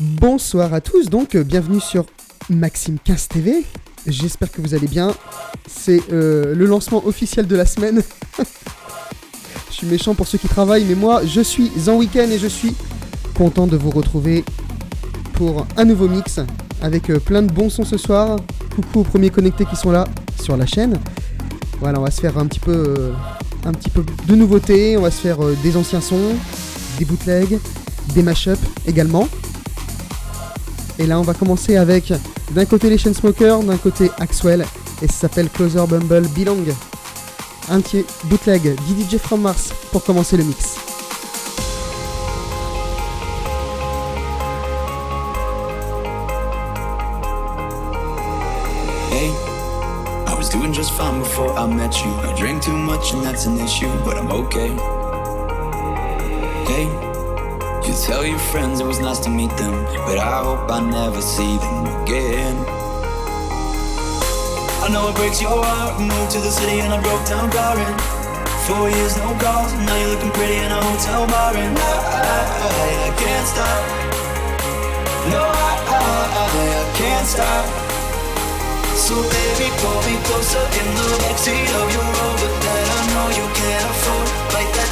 Bonsoir à tous, donc euh, bienvenue sur Maxime 15 TV. J'espère que vous allez bien. C'est euh, le lancement officiel de la semaine. je suis méchant pour ceux qui travaillent, mais moi je suis en week-end et je suis content de vous retrouver pour un nouveau mix avec euh, plein de bons sons ce soir. Coucou aux premiers connectés qui sont là sur la chaîne. Voilà, on va se faire un petit peu, un petit peu de nouveautés. On va se faire des anciens sons, des bootlegs, des mashups également. Et là, on va commencer avec d'un côté les Chainsmokers, d'un côté Axwell, et ça s'appelle Closer Bumble Belong. Un petit bootleg DJ from Mars pour commencer le mix. Hey, I was doing just fine before I met you. I drink too much and that's an issue, but I'm okay. Hey, you tell your friends it was nice to meet them, but I hope I never see them again. I know it breaks your heart. Moved to the city and I broke down crying. Four years, no calls. Now you're looking pretty in a hotel bar, and I, I, I can't stop. No, I, I, I can't stop. So baby, pull me closer in the backseat of your Rover that I know you can't afford.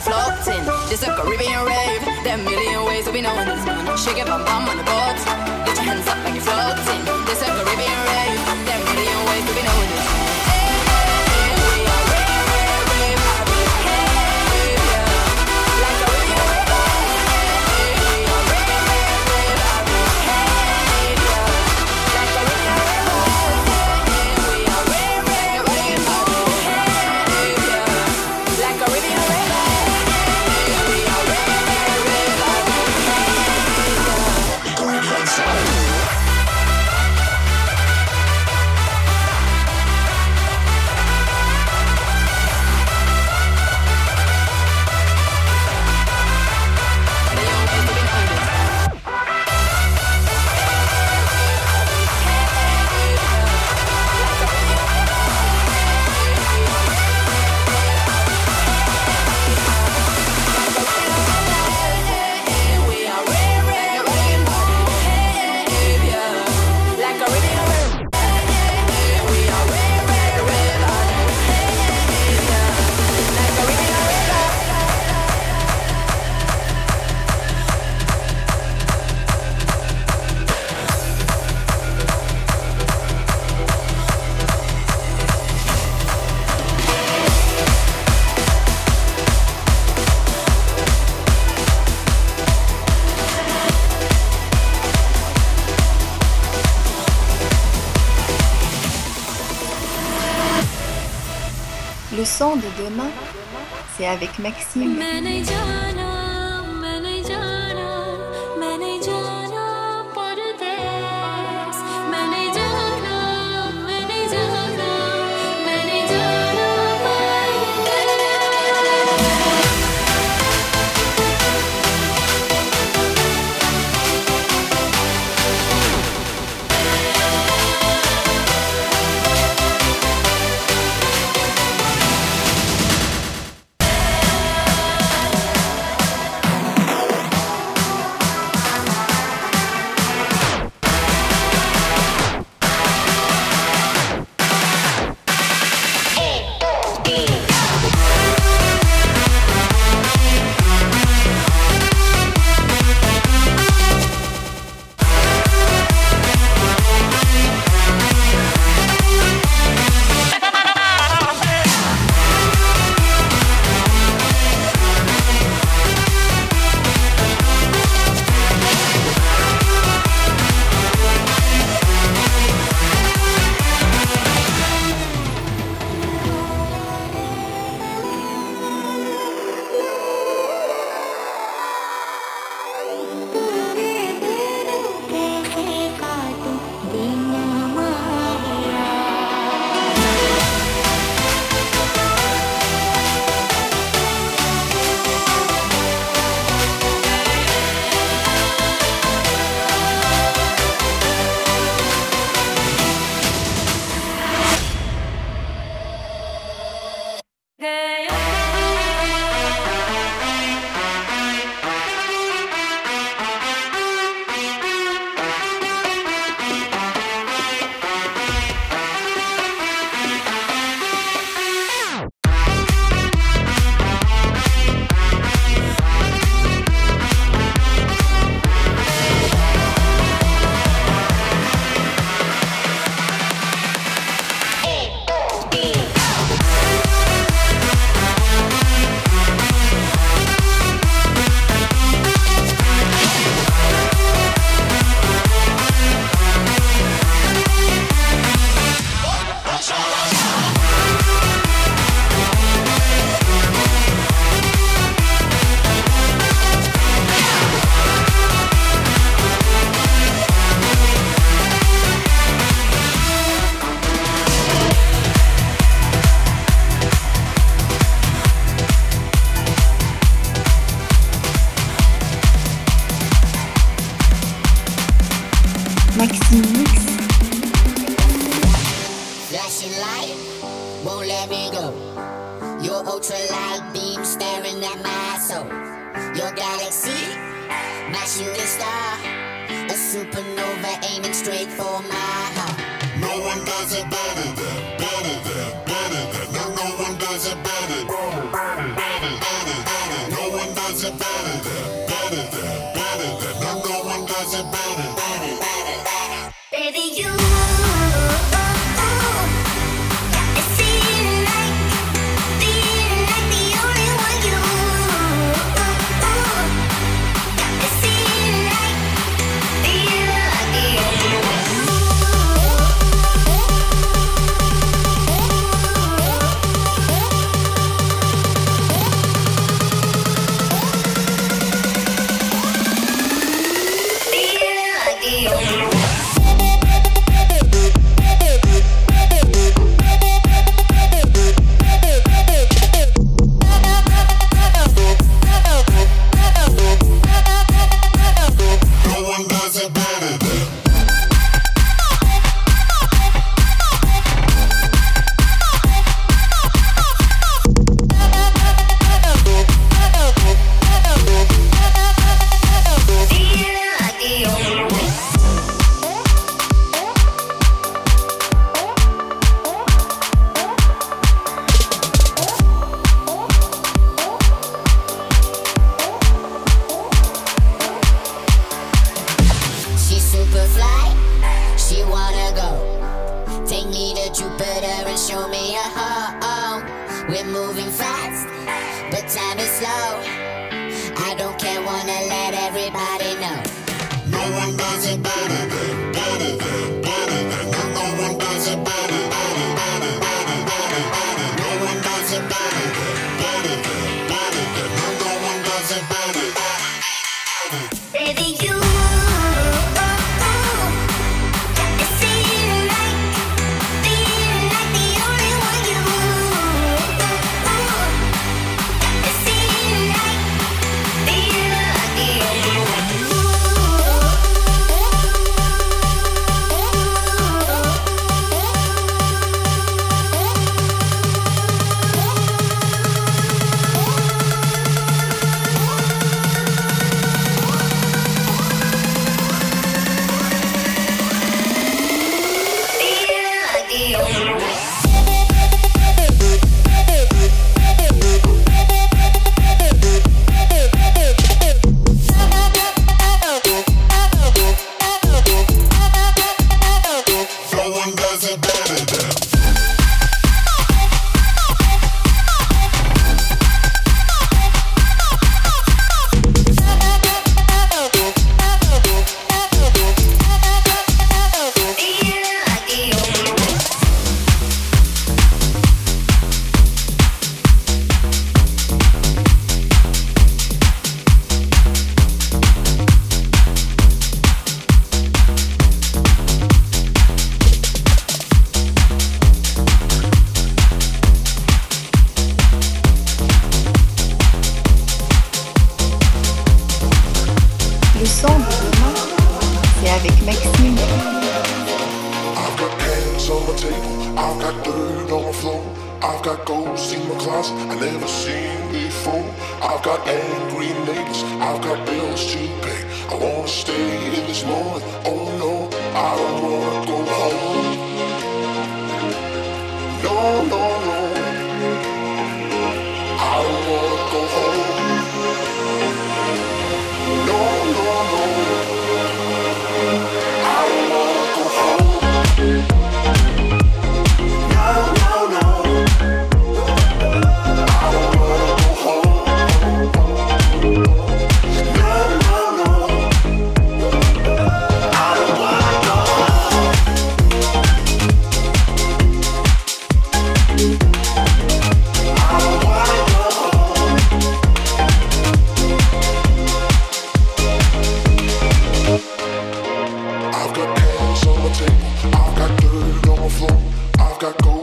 floating. just a Caribbean rave. There are million ways to be known. Shake it, bam, avec Maxime.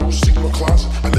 house in my closet. I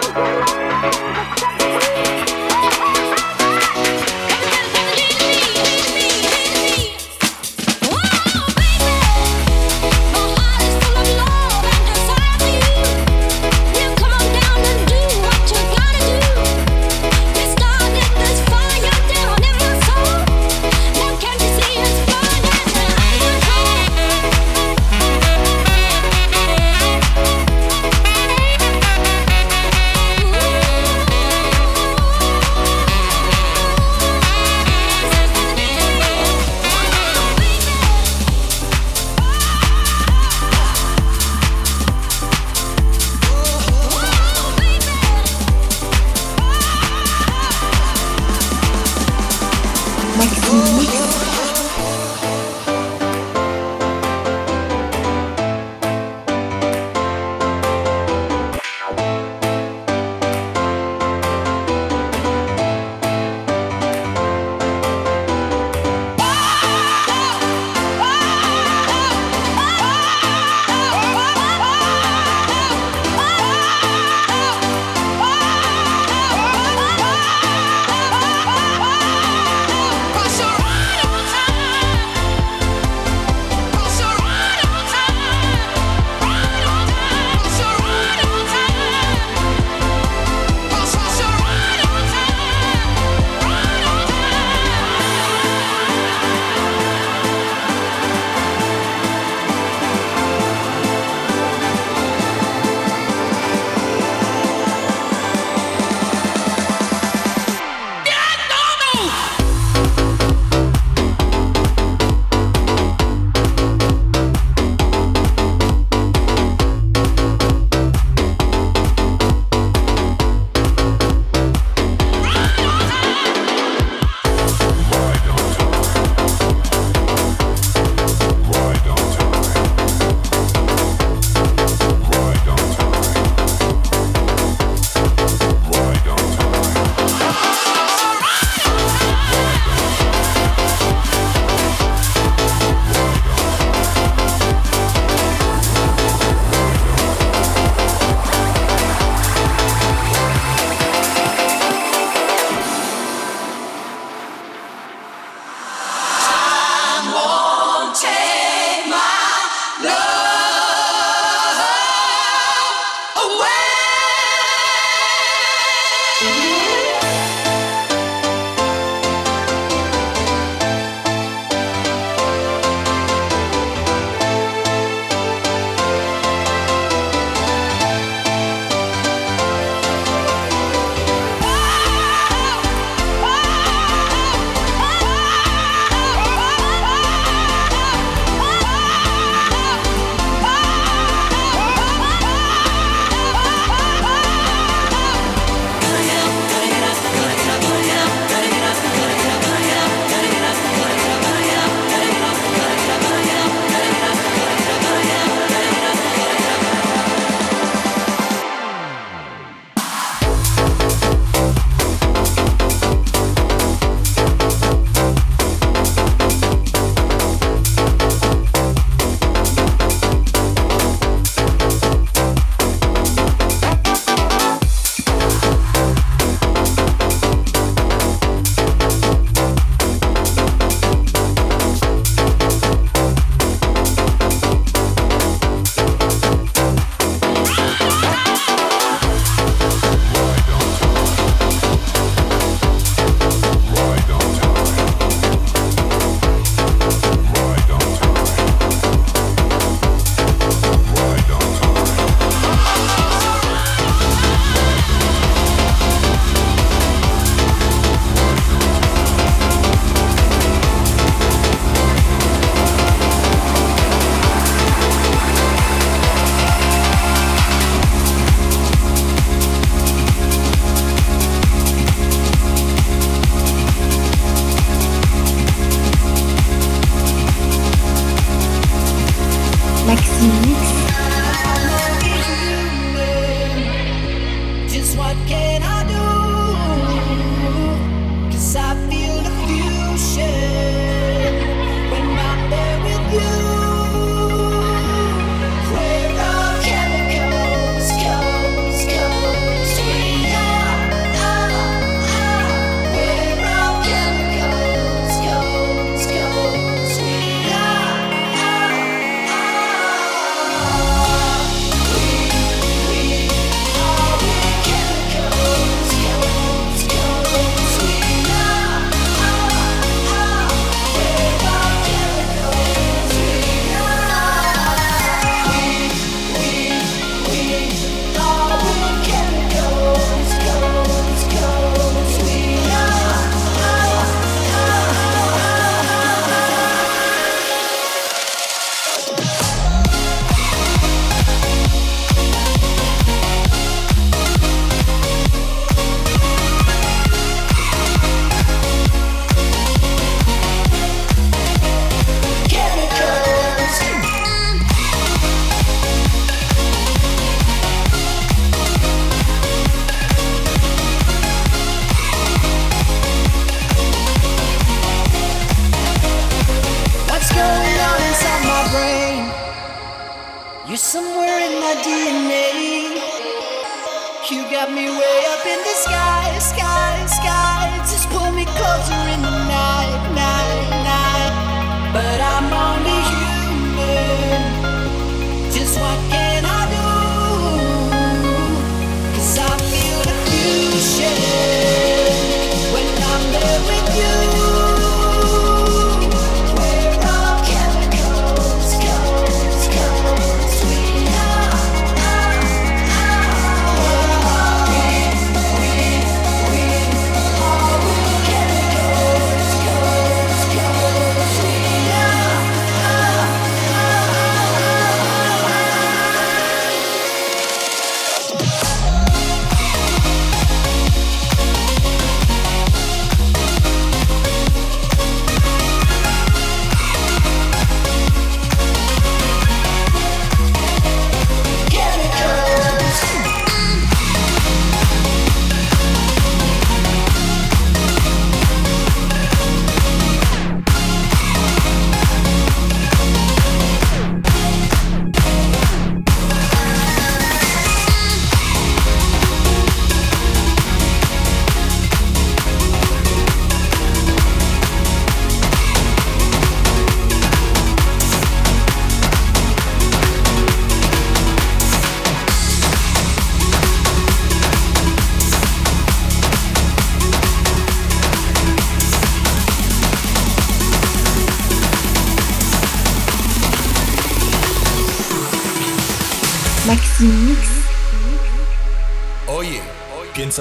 Thank you.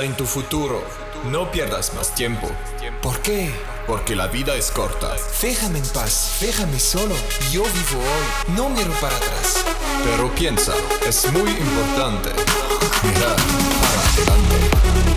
En tu futuro. No pierdas más tiempo. ¿Por qué? Porque la vida es corta. Déjame en paz, déjame solo. Yo vivo hoy, no miro para atrás. Pero piensa, es muy importante. Mirar para adelante.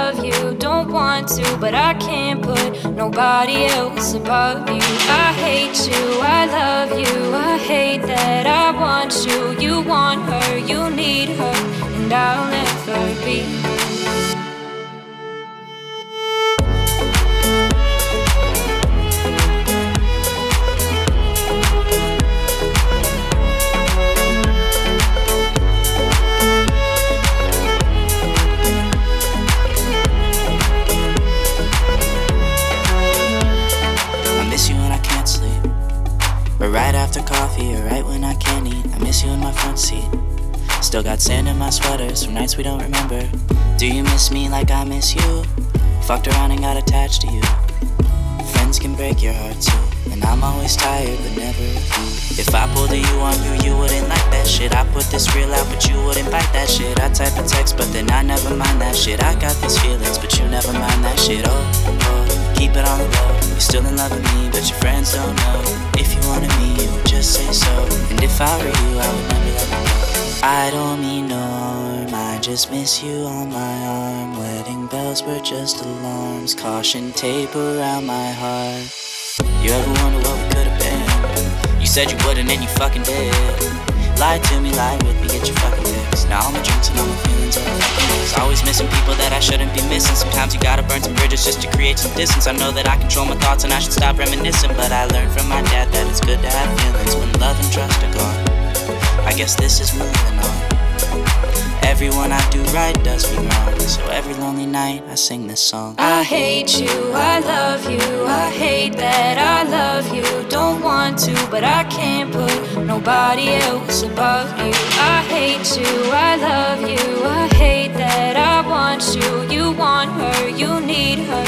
want to, but I can't put nobody else above you. I hate you, I love you, I hate that I want you. You want her, you need her, and I'll never be. My front seat. Still got sand in my sweaters from nights we don't remember. Do you miss me like I miss you? Fucked around and got attached to you. Friends can break your heart too. And I'm always tired, but never you. If I pulled a you on you, you wouldn't like that shit. I put this real out, but you wouldn't bite that shit. I type a text, but then I never mind that shit. I got these feelings, but you never mind that shit. Oh, oh, keep it on the low. You're still in love with me, but your friends don't know. If you wanted me, you would just say so. And if I were you, I would never let you go. I don't mean no harm, I just miss you on my arm. Wedding bells were just alarms, caution tape around my heart. You ever wonder what we could have been? You said you wouldn't and you fucking did. Lie to me, lie with me, get your fucking fix. Now all my drinks and all my feelings are feelings. Always missing people that I shouldn't be missing. Sometimes you gotta burn some bridges just to create some distance. I know that I control my thoughts and I should stop reminiscing. But I learned from my dad that it's good to have feelings when love and trust are gone. I guess this is moving on. Everyone I do right does me wrong. So every lonely night I sing this song. I hate you, I love you, I hate that I love you. Don't want to, but I can't put nobody else above you. I hate you, I love you, I hate that I want you. You want her, you need her,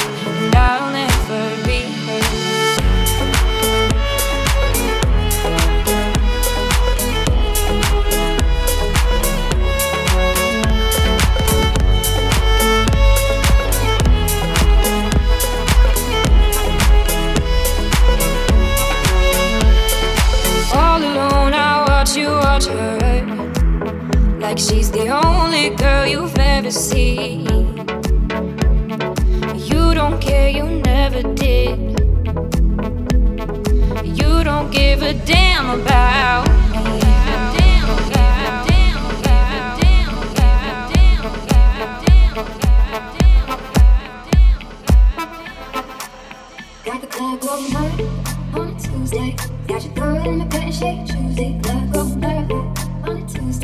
Like she's the only girl you've ever seen. You don't care, you never did. You don't give a damn about me. Got the club going hard on a Tuesday. Got your girl in my curtain shake Tuesday. Club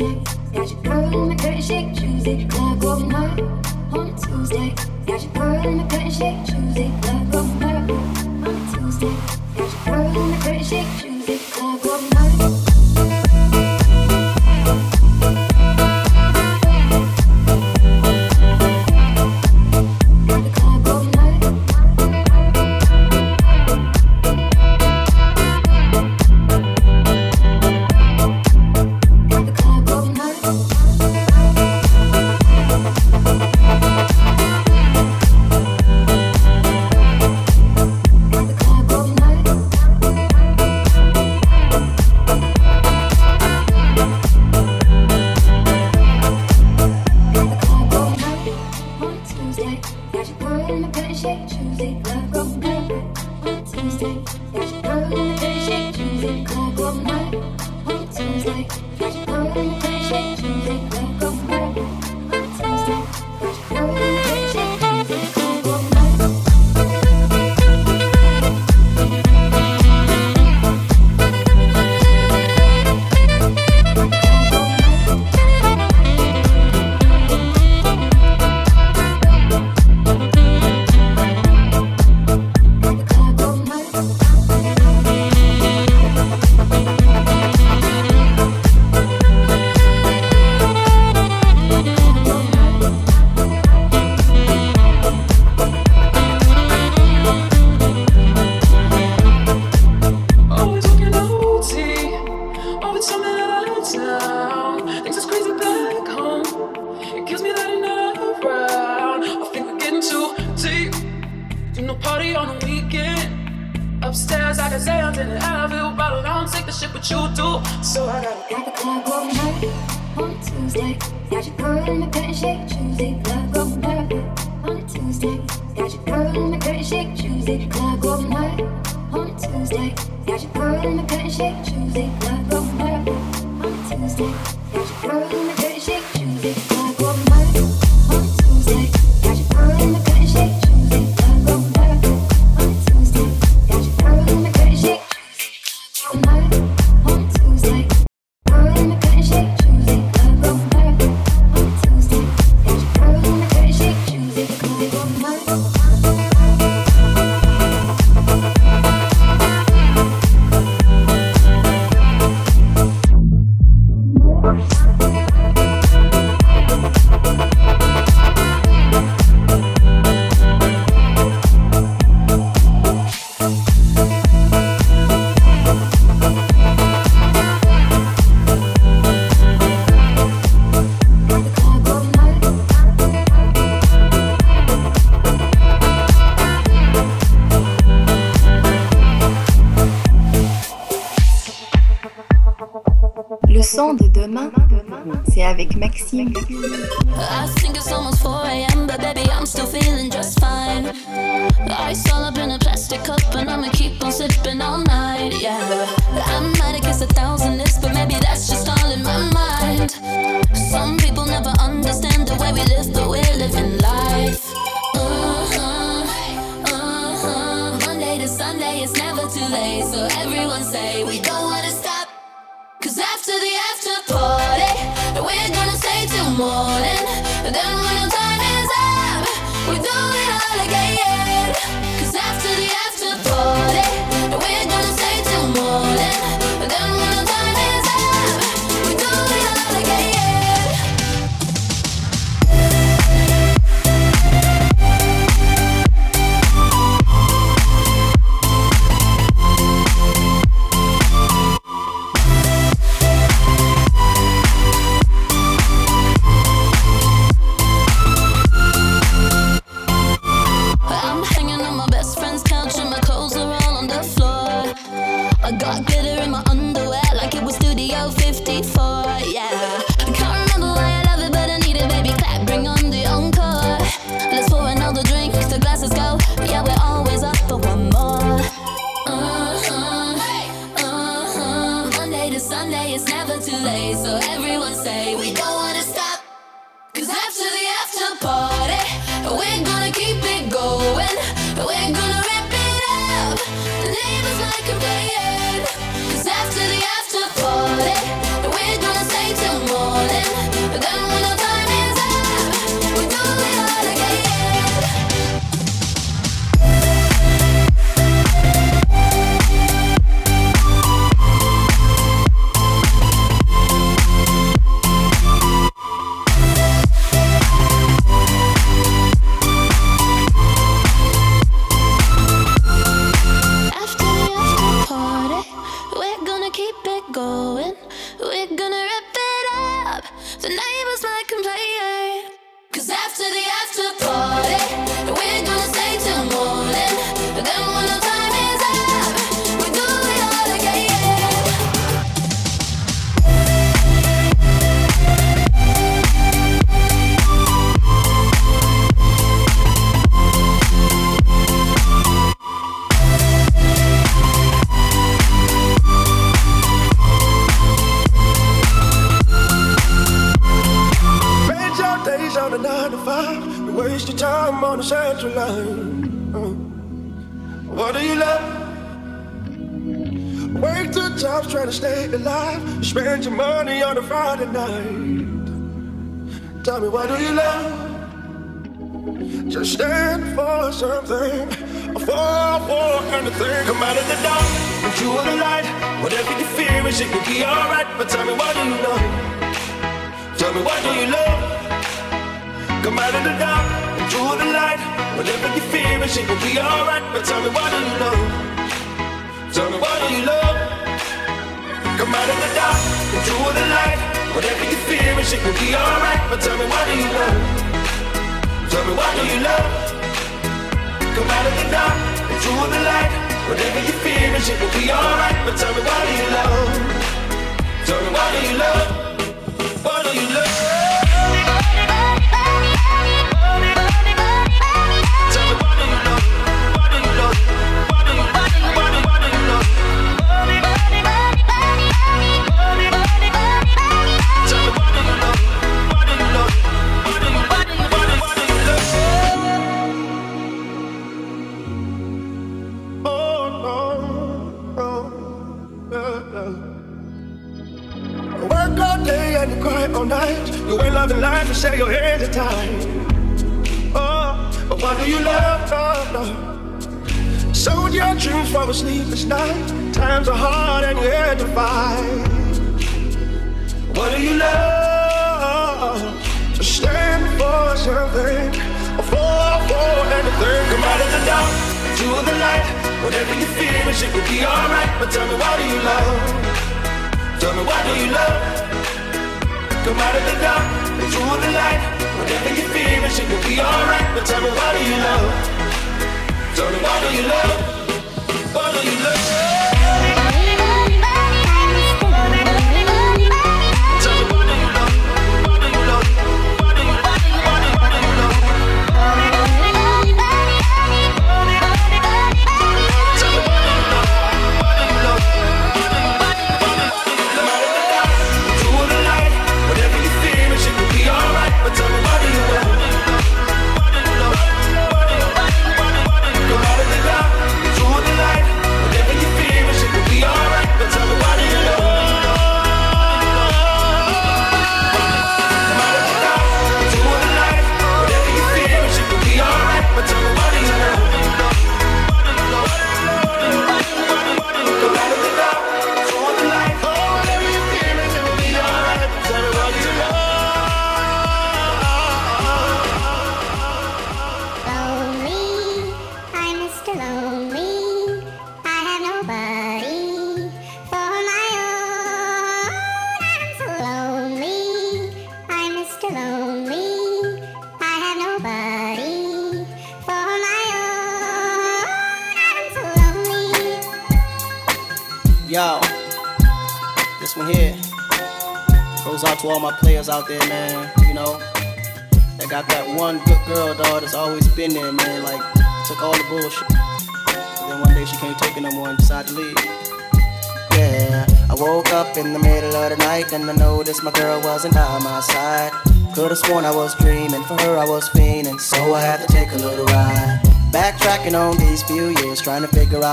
Tuesday. Got your girl in my curtain shake Tuesday. Club going hard on a Tuesday. Got your girl in my curtain shake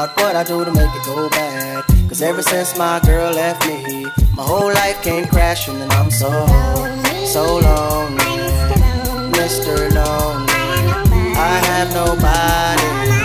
about what I do to make it go bad. Cause ever since my girl left me, my whole life came crashing and I'm so, so lonely. Mr. Lonely, I have nobody.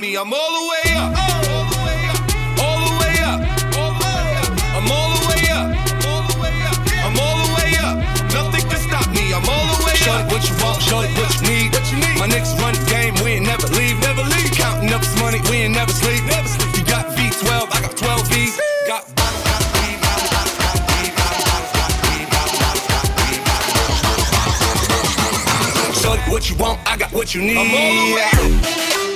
with me. I'm all the way up. What you want? show what? What you need? My niggas run the game. We ain't never leave. Never leave. Counting up this money. We ain't never sleep. Never sleep. You got V12. I got 12 V. Got Shorty, what you want? I got what you need. I'm all the way up.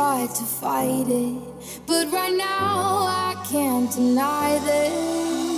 tried to fight it, but right now I can't deny this.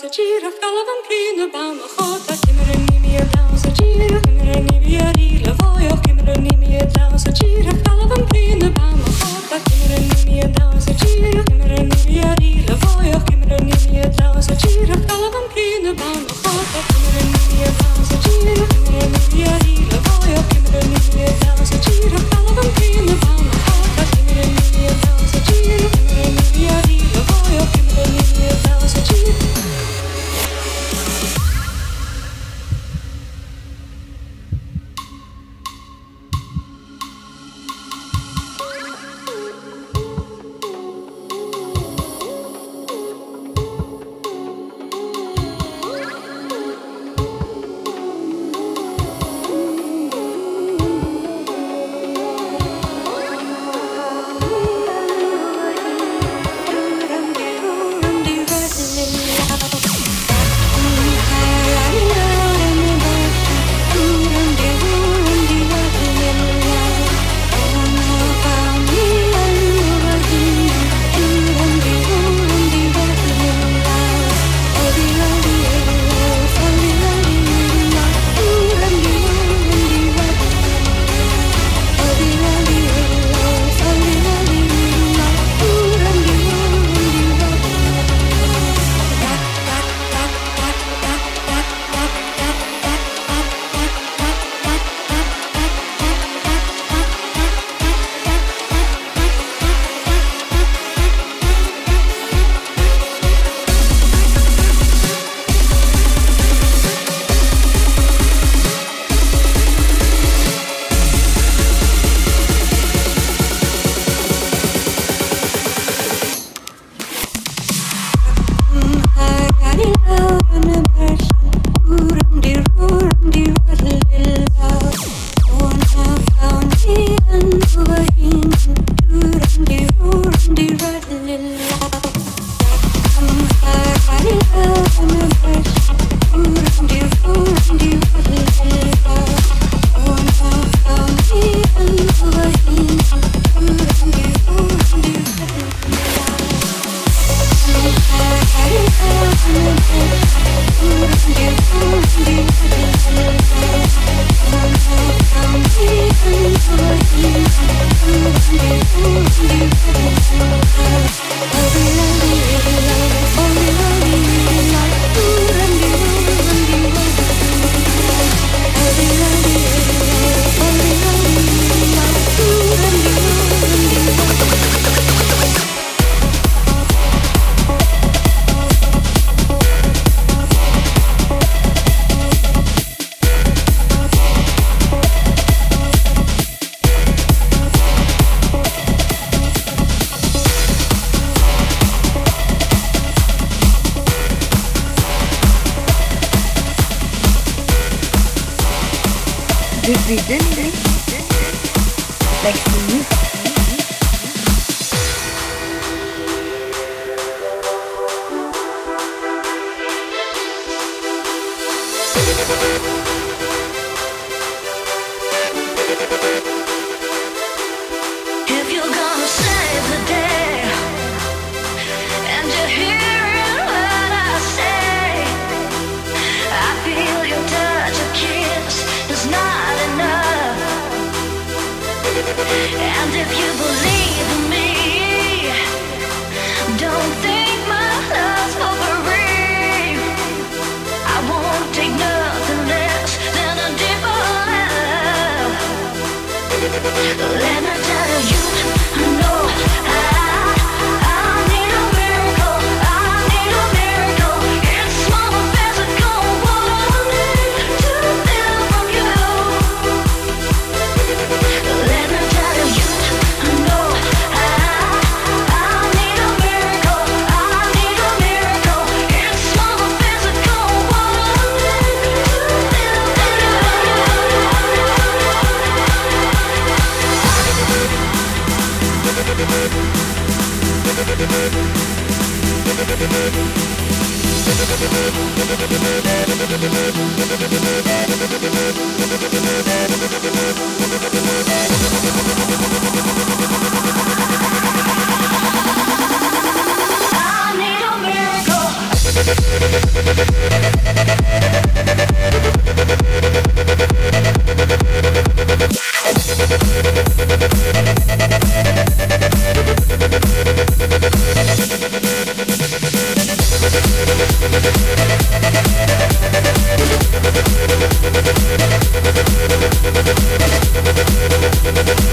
passagier of Calvin Klein, Obama, God.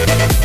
Thank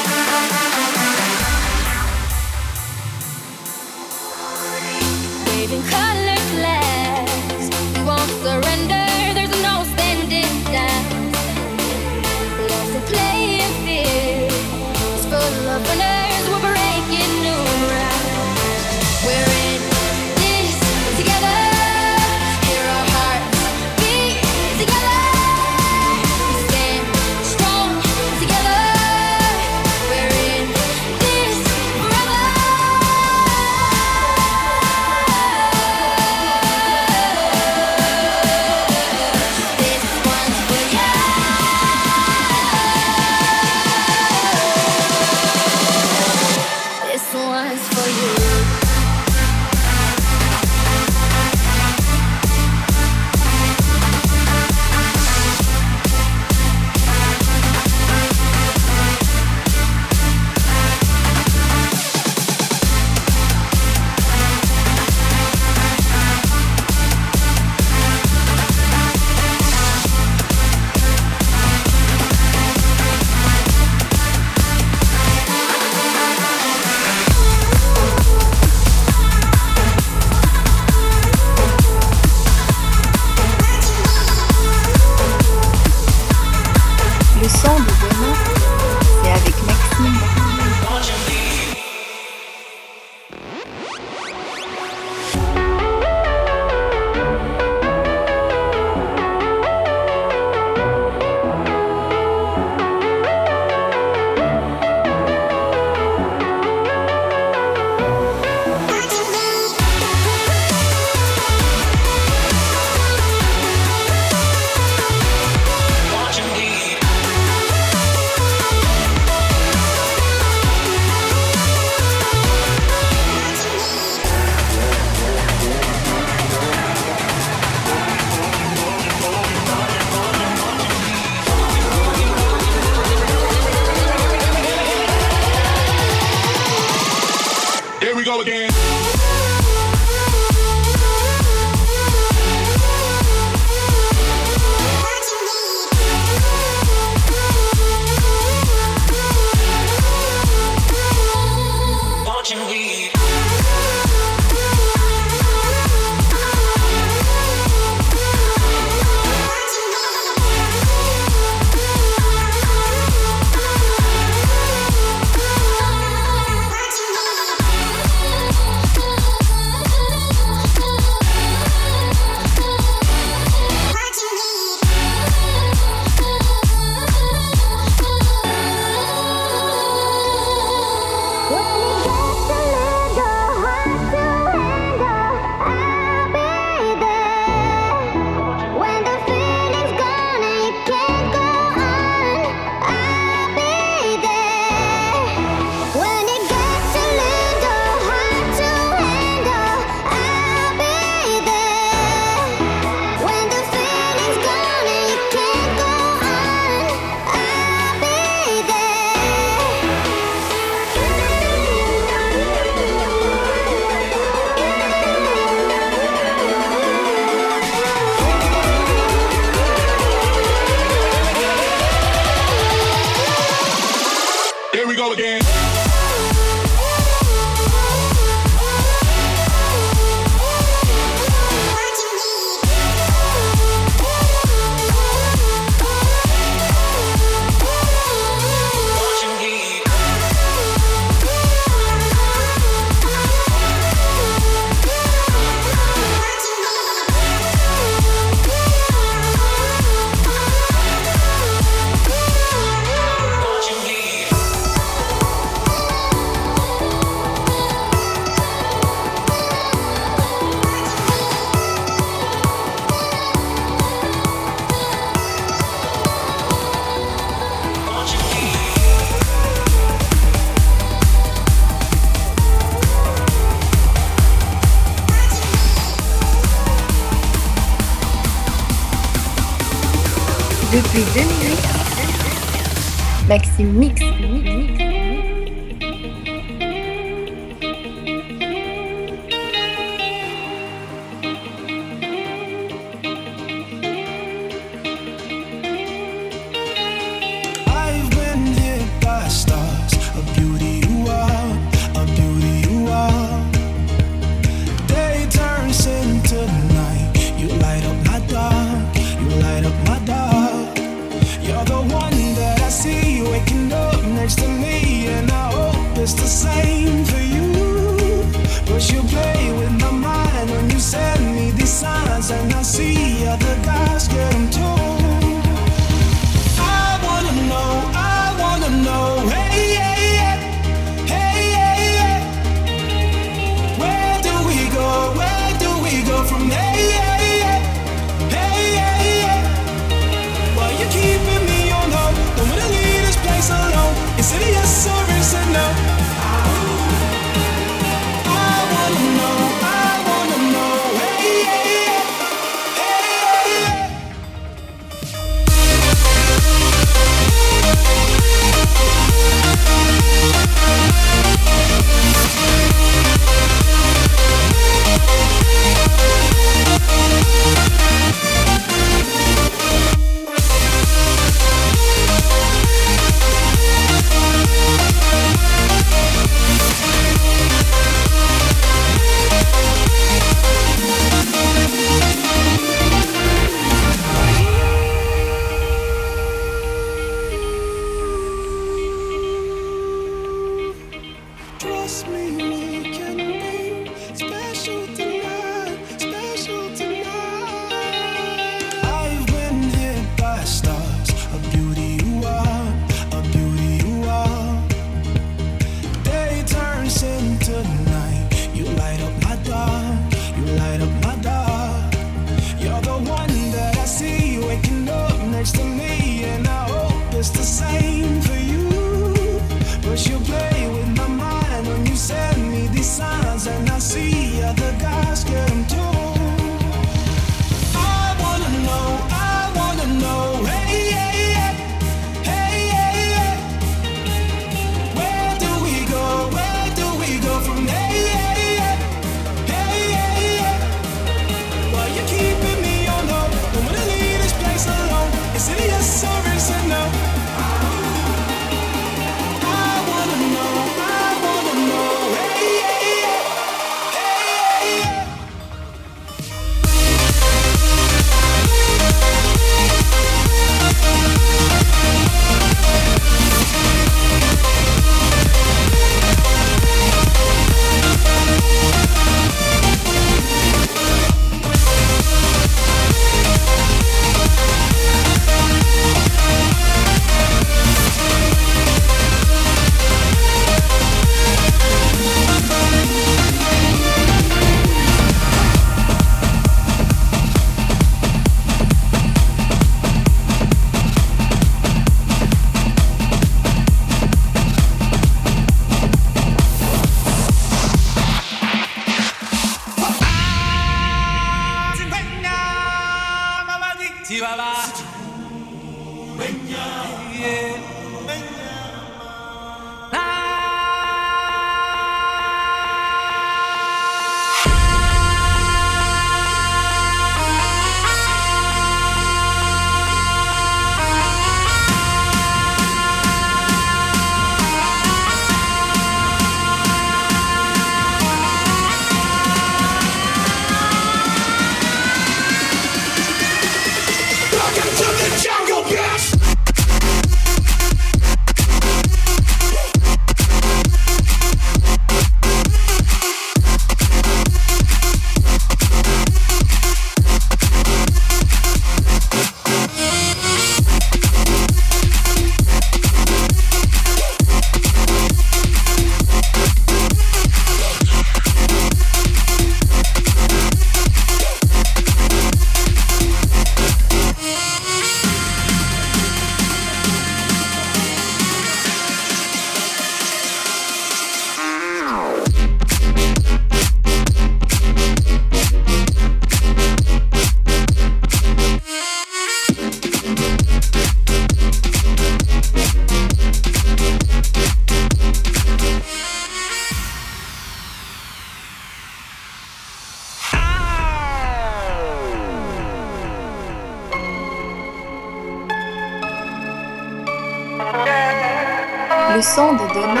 Le son de données,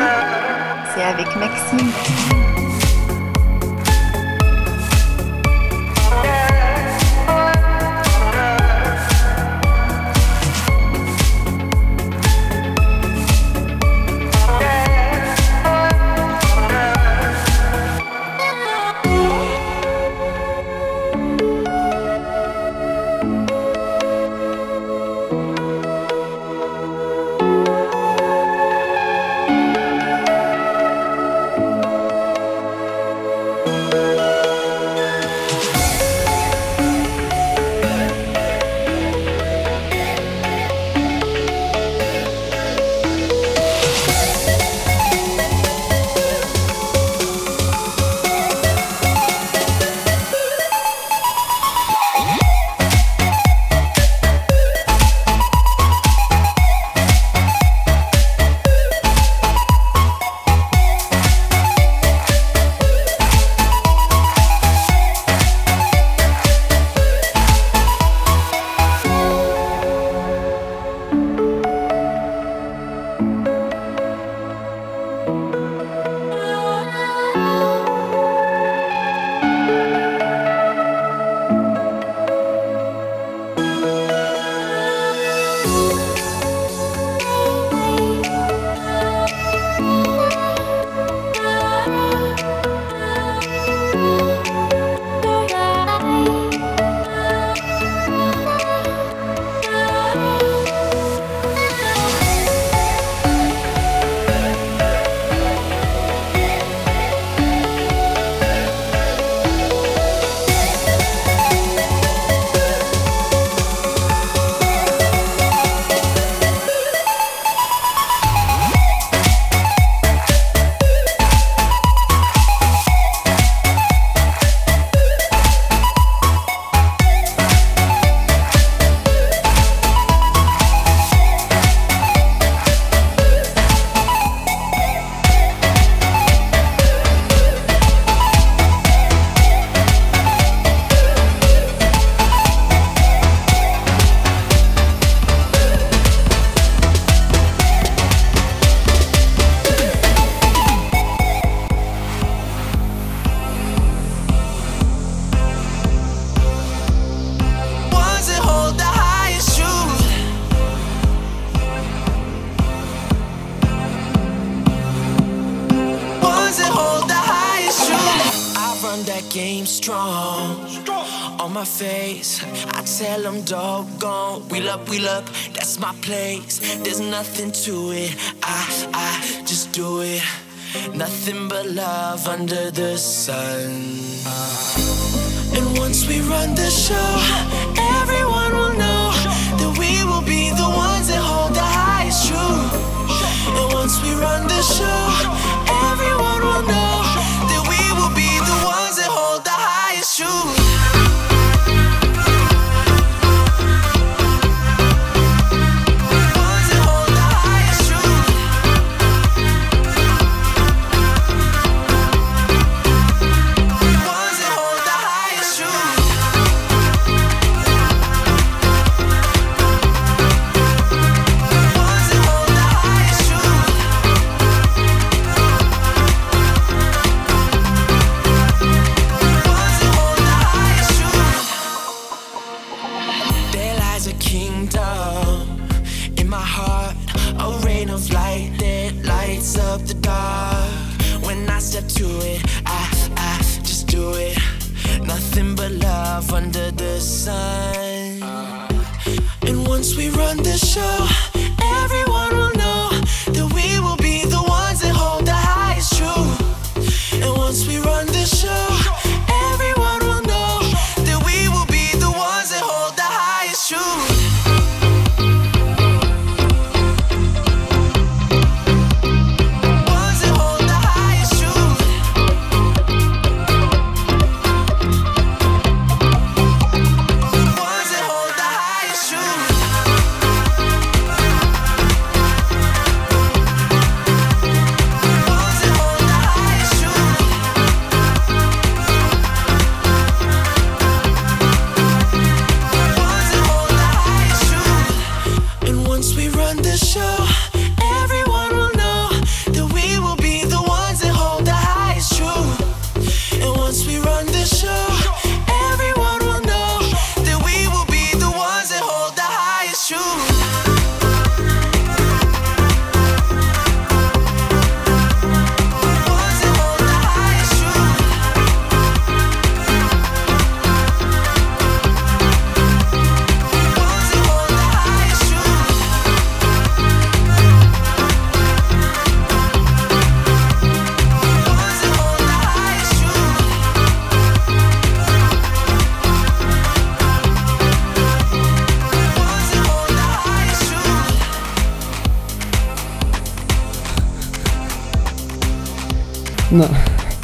c'est avec Maxime. into it. I, I just do it. Nothing but love under the sun. Uh, and once we run the show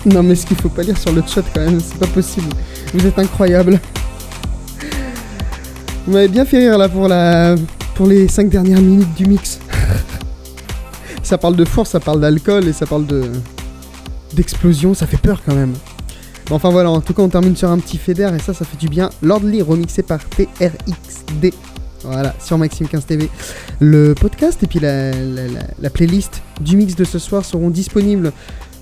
non mais ce qu'il faut pas lire sur le chat quand même, c'est pas possible. Vous êtes incroyable. Vous m'avez bien fait rire là pour la pour les 5 dernières minutes du mix. ça parle de force, ça parle d'alcool et ça parle de d'explosion, ça fait peur quand même. Enfin voilà, en tout cas on termine sur un petit fédère et ça ça fait du bien. Lordly remixé par TRXD. Voilà, sur Maxime 15 TV. Le podcast et puis la- la playlist du mix de ce soir seront disponibles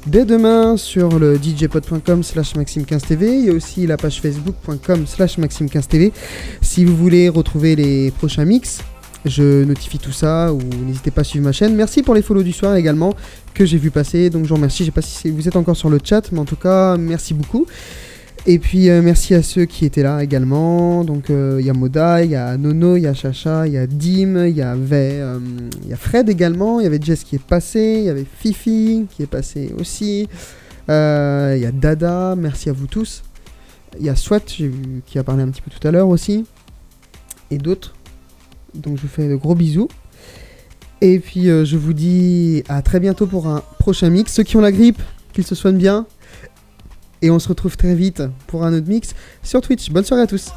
dès demain sur le djpod.com slash maxime15tv. Il y a aussi la page facebook.com slash maxime15tv. Si vous voulez retrouver les prochains mix, je notifie tout ça ou n'hésitez pas à suivre ma chaîne. Merci pour les follow du soir également que j'ai vu passer. Donc je vous remercie. Je sais pas si vous êtes encore sur le chat, mais en tout cas, merci beaucoup. Et puis euh, merci à ceux qui étaient là également. Donc euh, il y a Moda, il y a Nono, il y a Chacha, il y a Dim, il y euh, y a Fred également, il y avait Jess qui est passé, il y avait Fifi qui est passé aussi. Euh, Il y a Dada, merci à vous tous. Il y a Swat qui a parlé un petit peu tout à l'heure aussi. Et d'autres. Donc je vous fais de gros bisous. Et puis euh, je vous dis à très bientôt pour un prochain mix. Ceux qui ont la grippe, qu'ils se soignent bien. Et on se retrouve très vite pour un autre mix sur Twitch. Bonne soirée à tous.